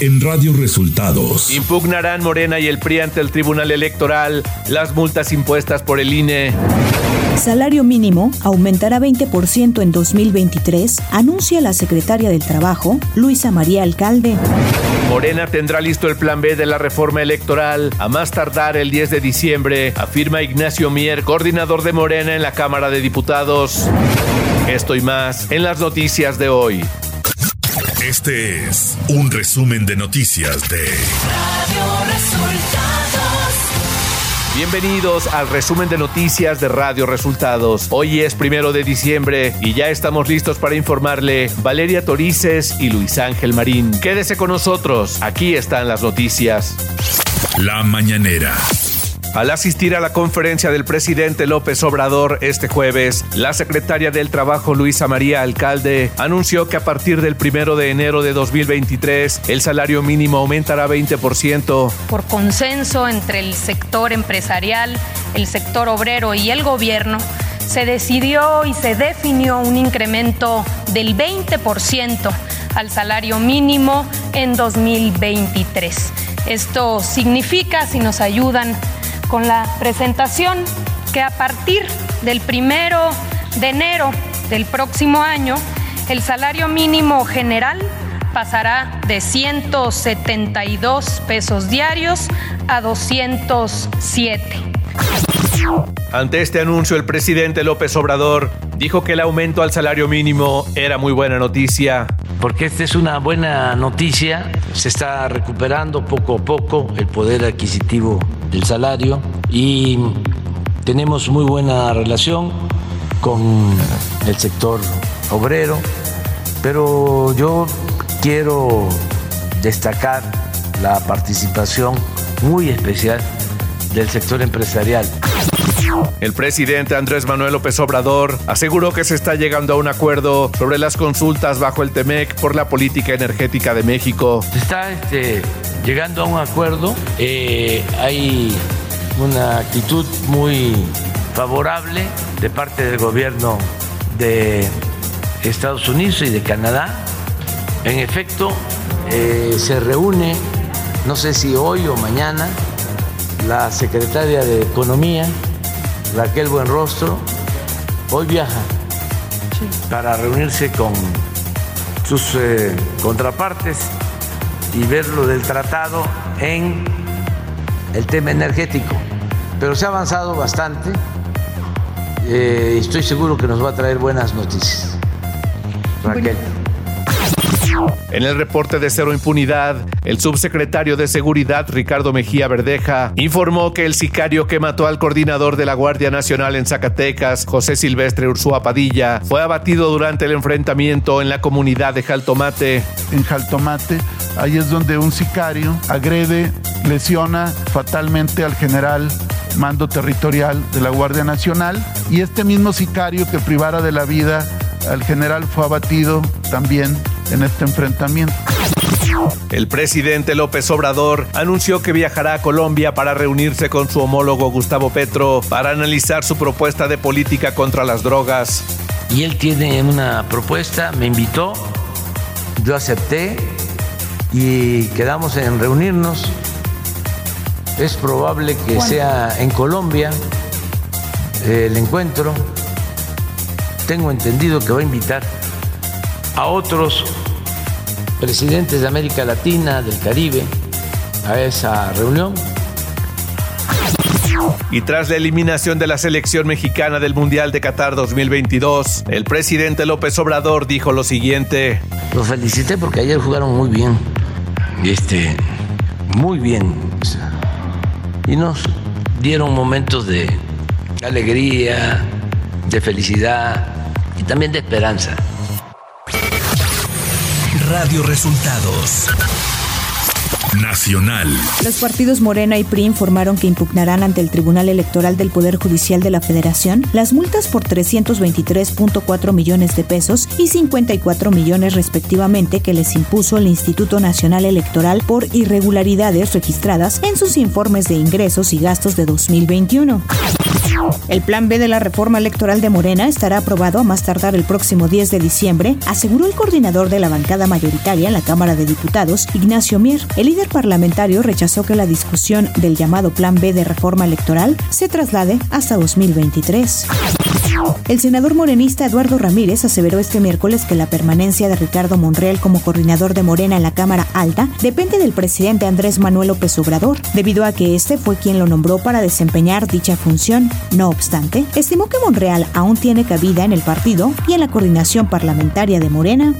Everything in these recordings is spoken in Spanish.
en Radio Resultados. Impugnarán Morena y el PRI ante el Tribunal Electoral las multas impuestas por el INE. Salario mínimo aumentará 20% en 2023, anuncia la secretaria del Trabajo, Luisa María Alcalde. Morena tendrá listo el plan B de la reforma electoral a más tardar el 10 de diciembre, afirma Ignacio Mier, coordinador de Morena en la Cámara de Diputados. Esto y más en las noticias de hoy. Este es un resumen de noticias de Radio Resultados. Bienvenidos al resumen de noticias de Radio Resultados. Hoy es primero de diciembre y ya estamos listos para informarle Valeria Torices y Luis Ángel Marín. Quédese con nosotros, aquí están las noticias. La mañanera. Al asistir a la conferencia del presidente López Obrador este jueves, la secretaria del Trabajo Luisa María Alcalde anunció que a partir del primero de enero de 2023 el salario mínimo aumentará 20%. Por consenso entre el sector empresarial, el sector obrero y el gobierno, se decidió y se definió un incremento del 20% al salario mínimo en 2023. Esto significa, si nos ayudan con la presentación que a partir del primero de enero del próximo año, el salario mínimo general pasará de 172 pesos diarios a 207. Ante este anuncio, el presidente López Obrador dijo que el aumento al salario mínimo era muy buena noticia. Porque esta es una buena noticia, se está recuperando poco a poco el poder adquisitivo del salario y tenemos muy buena relación con el sector obrero, pero yo quiero destacar la participación muy especial del sector empresarial. El presidente Andrés Manuel López Obrador aseguró que se está llegando a un acuerdo sobre las consultas bajo el TEMEC por la política energética de México. Se está este, llegando a un acuerdo. Eh, hay una actitud muy favorable de parte del gobierno de Estados Unidos y de Canadá. En efecto, eh, se reúne, no sé si hoy o mañana, la secretaria de Economía Raquel Buenrostro hoy viaja para reunirse con sus eh, contrapartes y ver lo del tratado en el tema energético. Pero se ha avanzado bastante eh, y estoy seguro que nos va a traer buenas noticias. Raquel. En el reporte de cero impunidad, el subsecretario de Seguridad Ricardo Mejía Verdeja informó que el sicario que mató al coordinador de la Guardia Nacional en Zacatecas, José Silvestre Ursúa Padilla, fue abatido durante el enfrentamiento en la comunidad de Jaltomate. En Jaltomate, ahí es donde un sicario agrede, lesiona fatalmente al general mando territorial de la Guardia Nacional y este mismo sicario que privara de la vida al general fue abatido también en este enfrentamiento. El presidente López Obrador anunció que viajará a Colombia para reunirse con su homólogo Gustavo Petro para analizar su propuesta de política contra las drogas. Y él tiene una propuesta, me invitó, yo acepté y quedamos en reunirnos. Es probable que sea en Colombia el encuentro. Tengo entendido que va a invitar a otros presidentes de América Latina, del Caribe, a esa reunión. Y tras la eliminación de la selección mexicana del Mundial de Qatar 2022, el presidente López Obrador dijo lo siguiente. Los felicité porque ayer jugaron muy bien. Este, muy bien. Y nos dieron momentos de alegría, de felicidad y también de esperanza. Radio Resultados. Nacional. Los partidos Morena y PRI informaron que impugnarán ante el Tribunal Electoral del Poder Judicial de la Federación las multas por 323.4 millones de pesos y 54 millones respectivamente que les impuso el Instituto Nacional Electoral por irregularidades registradas en sus informes de ingresos y gastos de 2021. El plan B de la reforma electoral de Morena estará aprobado a más tardar el próximo 10 de diciembre, aseguró el coordinador de la bancada mayoritaria en la Cámara de Diputados, Ignacio Mier. El líder parlamentario rechazó que la discusión del llamado plan B de reforma electoral se traslade hasta 2023. El senador morenista Eduardo Ramírez aseveró este miércoles que la permanencia de Ricardo Monreal como coordinador de Morena en la Cámara Alta depende del presidente Andrés Manuel López Obrador, debido a que este fue quien lo nombró para desempeñar dicha función. No obstante, estimó que Monreal aún tiene cabida en el partido y en la coordinación parlamentaria de Morena.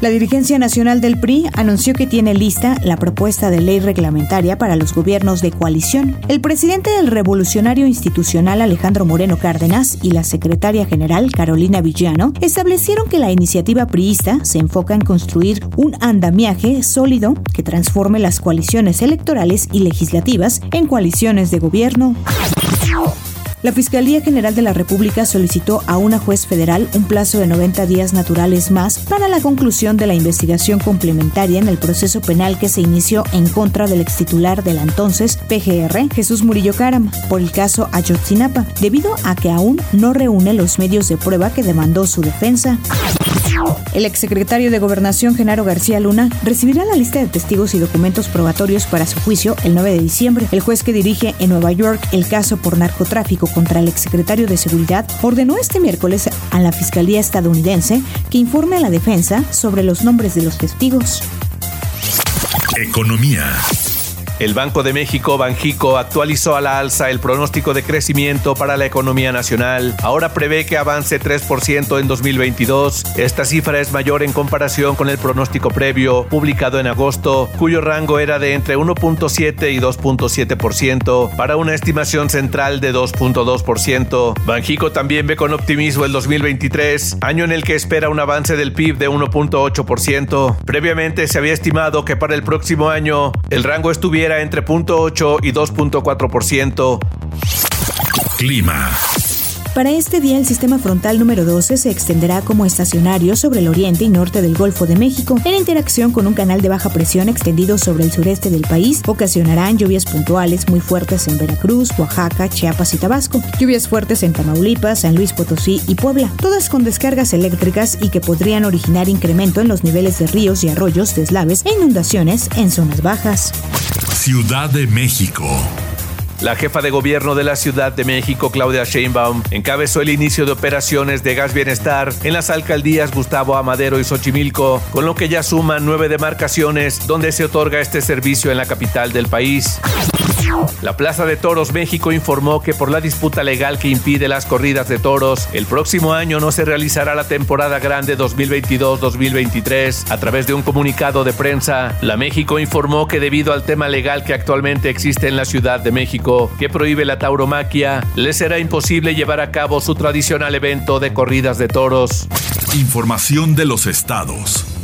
La dirigencia nacional del PRI anunció que tiene lista la propuesta de ley reglamentaria para los gobiernos de coalición. El presidente del Revolucionario Institucional Alejandro Moreno Cárdenas y la secretaria general Carolina Villano establecieron que la iniciativa priista se enfoca en construir un andamiaje sólido que transforme las coaliciones electorales y legislativas en coaliciones de gobierno. La Fiscalía General de la República solicitó a una juez federal un plazo de 90 días naturales más para la conclusión de la investigación complementaria en el proceso penal que se inició en contra del extitular de la entonces PGR, Jesús Murillo Caram, por el caso Ayotzinapa, debido a que aún no reúne los medios de prueba que demandó su defensa. El exsecretario de Gobernación, Genaro García Luna, recibirá la lista de testigos y documentos probatorios para su juicio el 9 de diciembre. El juez que dirige en Nueva York el caso por narcotráfico contra el exsecretario de Seguridad ordenó este miércoles a la Fiscalía estadounidense que informe a la defensa sobre los nombres de los testigos. Economía. El Banco de México, Banjico, actualizó a la alza el pronóstico de crecimiento para la economía nacional. Ahora prevé que avance 3% en 2022. Esta cifra es mayor en comparación con el pronóstico previo, publicado en agosto, cuyo rango era de entre 1.7 y 2.7%, para una estimación central de 2.2%. Banjico también ve con optimismo el 2023, año en el que espera un avance del PIB de 1.8%. Previamente se había estimado que para el próximo año el rango estuviera entre 0.8 y 2.4%. Clima. Para este día, el sistema frontal número 12 se extenderá como estacionario sobre el oriente y norte del Golfo de México. En interacción con un canal de baja presión extendido sobre el sureste del país, ocasionarán lluvias puntuales muy fuertes en Veracruz, Oaxaca, Chiapas y Tabasco. Lluvias fuertes en Tamaulipas, San Luis Potosí y Puebla, todas con descargas eléctricas y que podrían originar incremento en los niveles de ríos y arroyos, deslaves e inundaciones en zonas bajas. Ciudad de México. La jefa de gobierno de la Ciudad de México, Claudia Sheinbaum, encabezó el inicio de operaciones de gas bienestar en las alcaldías Gustavo Amadero y Xochimilco, con lo que ya suman nueve demarcaciones donde se otorga este servicio en la capital del país. La Plaza de Toros México informó que por la disputa legal que impide las corridas de toros, el próximo año no se realizará la temporada grande 2022-2023. A través de un comunicado de prensa, la México informó que debido al tema legal que actualmente existe en la Ciudad de México, que prohíbe la tauromaquia, le será imposible llevar a cabo su tradicional evento de corridas de toros. Información de los estados.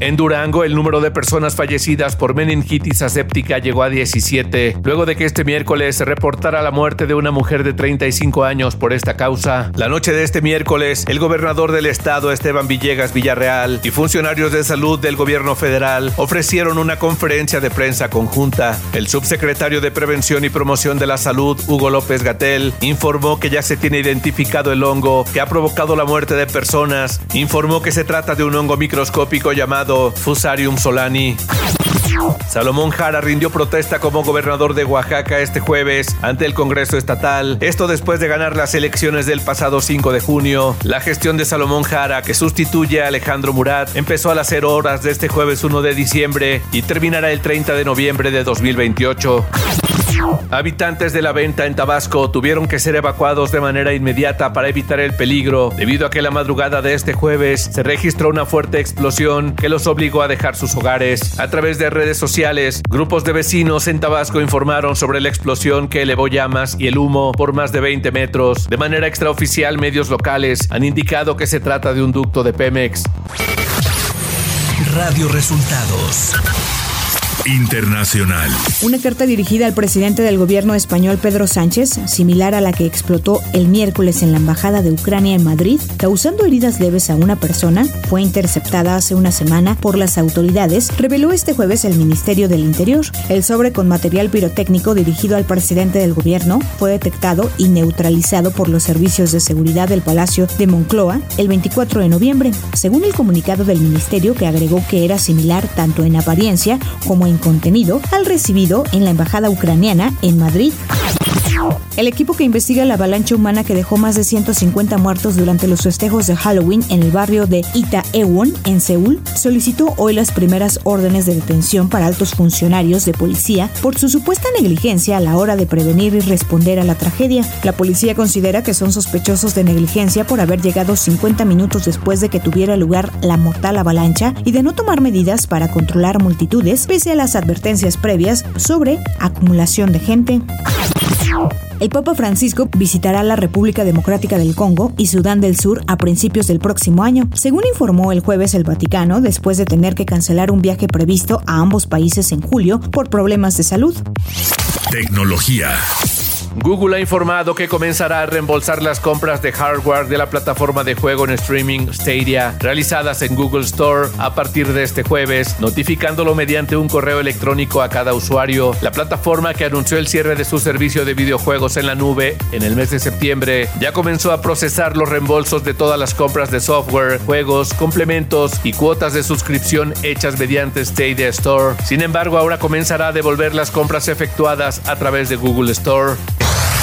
En Durango, el número de personas fallecidas por meningitis aséptica llegó a 17, luego de que este miércoles se reportara la muerte de una mujer de 35 años por esta causa. La noche de este miércoles, el gobernador del estado, Esteban Villegas Villarreal, y funcionarios de salud del gobierno federal ofrecieron una conferencia de prensa conjunta. El subsecretario de Prevención y Promoción de la Salud, Hugo López Gatel, informó que ya se tiene identificado el hongo que ha provocado la muerte de personas. Informó que se trata de un hongo microscópico llamado Fusarium solani. Salomón Jara rindió protesta como gobernador de Oaxaca este jueves ante el Congreso Estatal. Esto después de ganar las elecciones del pasado 5 de junio. La gestión de Salomón Jara, que sustituye a Alejandro Murat, empezó a las 0 horas de este jueves 1 de diciembre y terminará el 30 de noviembre de 2028. Habitantes de la venta en Tabasco tuvieron que ser evacuados de manera inmediata para evitar el peligro, debido a que la madrugada de este jueves se registró una fuerte explosión que los obligó a dejar sus hogares. A través de redes sociales, grupos de vecinos en Tabasco informaron sobre la explosión que elevó llamas y el humo por más de 20 metros. De manera extraoficial, medios locales han indicado que se trata de un ducto de Pemex. Radio Resultados Internacional. Una carta dirigida al presidente del gobierno español Pedro Sánchez, similar a la que explotó el miércoles en la Embajada de Ucrania en Madrid, causando heridas leves a una persona, fue interceptada hace una semana por las autoridades, reveló este jueves el Ministerio del Interior. El sobre con material pirotécnico dirigido al presidente del gobierno fue detectado y neutralizado por los servicios de seguridad del Palacio de Moncloa el 24 de noviembre, según el comunicado del ministerio que agregó que era similar tanto en apariencia como en contenido al recibido en la Embajada Ucraniana en Madrid. El equipo que investiga la avalancha humana que dejó más de 150 muertos durante los festejos de Halloween en el barrio de Itaewon, en Seúl, solicitó hoy las primeras órdenes de detención para altos funcionarios de policía por su supuesta negligencia a la hora de prevenir y responder a la tragedia. La policía considera que son sospechosos de negligencia por haber llegado 50 minutos después de que tuviera lugar la mortal avalancha y de no tomar medidas para controlar multitudes pese a las advertencias previas sobre acumulación de gente. El Papa Francisco visitará la República Democrática del Congo y Sudán del Sur a principios del próximo año, según informó el jueves el Vaticano después de tener que cancelar un viaje previsto a ambos países en julio por problemas de salud. Tecnología. Google ha informado que comenzará a reembolsar las compras de hardware de la plataforma de juego en streaming Stadia realizadas en Google Store a partir de este jueves, notificándolo mediante un correo electrónico a cada usuario. La plataforma que anunció el cierre de su servicio de videojuegos en la nube en el mes de septiembre ya comenzó a procesar los reembolsos de todas las compras de software, juegos, complementos y cuotas de suscripción hechas mediante Stadia Store. Sin embargo, ahora comenzará a devolver las compras efectuadas a través de Google Store.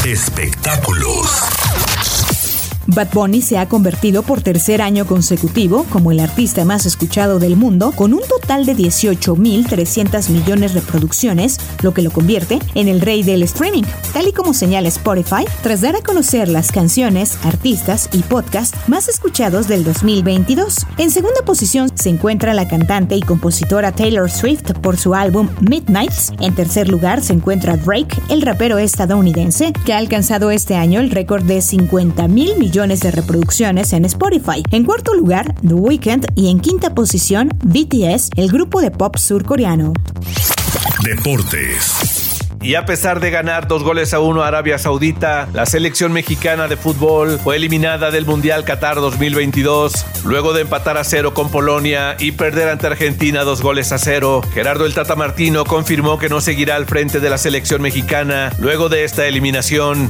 Espectáculos. Bad Bunny se ha convertido por tercer año consecutivo como el artista más escuchado del mundo, con un total de 18.300 millones de reproducciones, lo que lo convierte en el rey del streaming, tal y como señala Spotify, tras dar a conocer las canciones, artistas y podcasts más escuchados del 2022. En segunda posición se encuentra la cantante y compositora Taylor Swift por su álbum Midnights. En tercer lugar se encuentra Drake, el rapero estadounidense, que ha alcanzado este año el récord de 50 mil millones de reproducciones en Spotify. En cuarto lugar, The Weeknd y en quinta posición, BTS, el grupo de pop surcoreano. Deportes. Y a pesar de ganar dos goles a uno a Arabia Saudita, la selección mexicana de fútbol fue eliminada del Mundial Qatar 2022 luego de empatar a cero con Polonia y perder ante Argentina dos goles a cero. Gerardo el Tata Martino confirmó que no seguirá al frente de la selección mexicana luego de esta eliminación.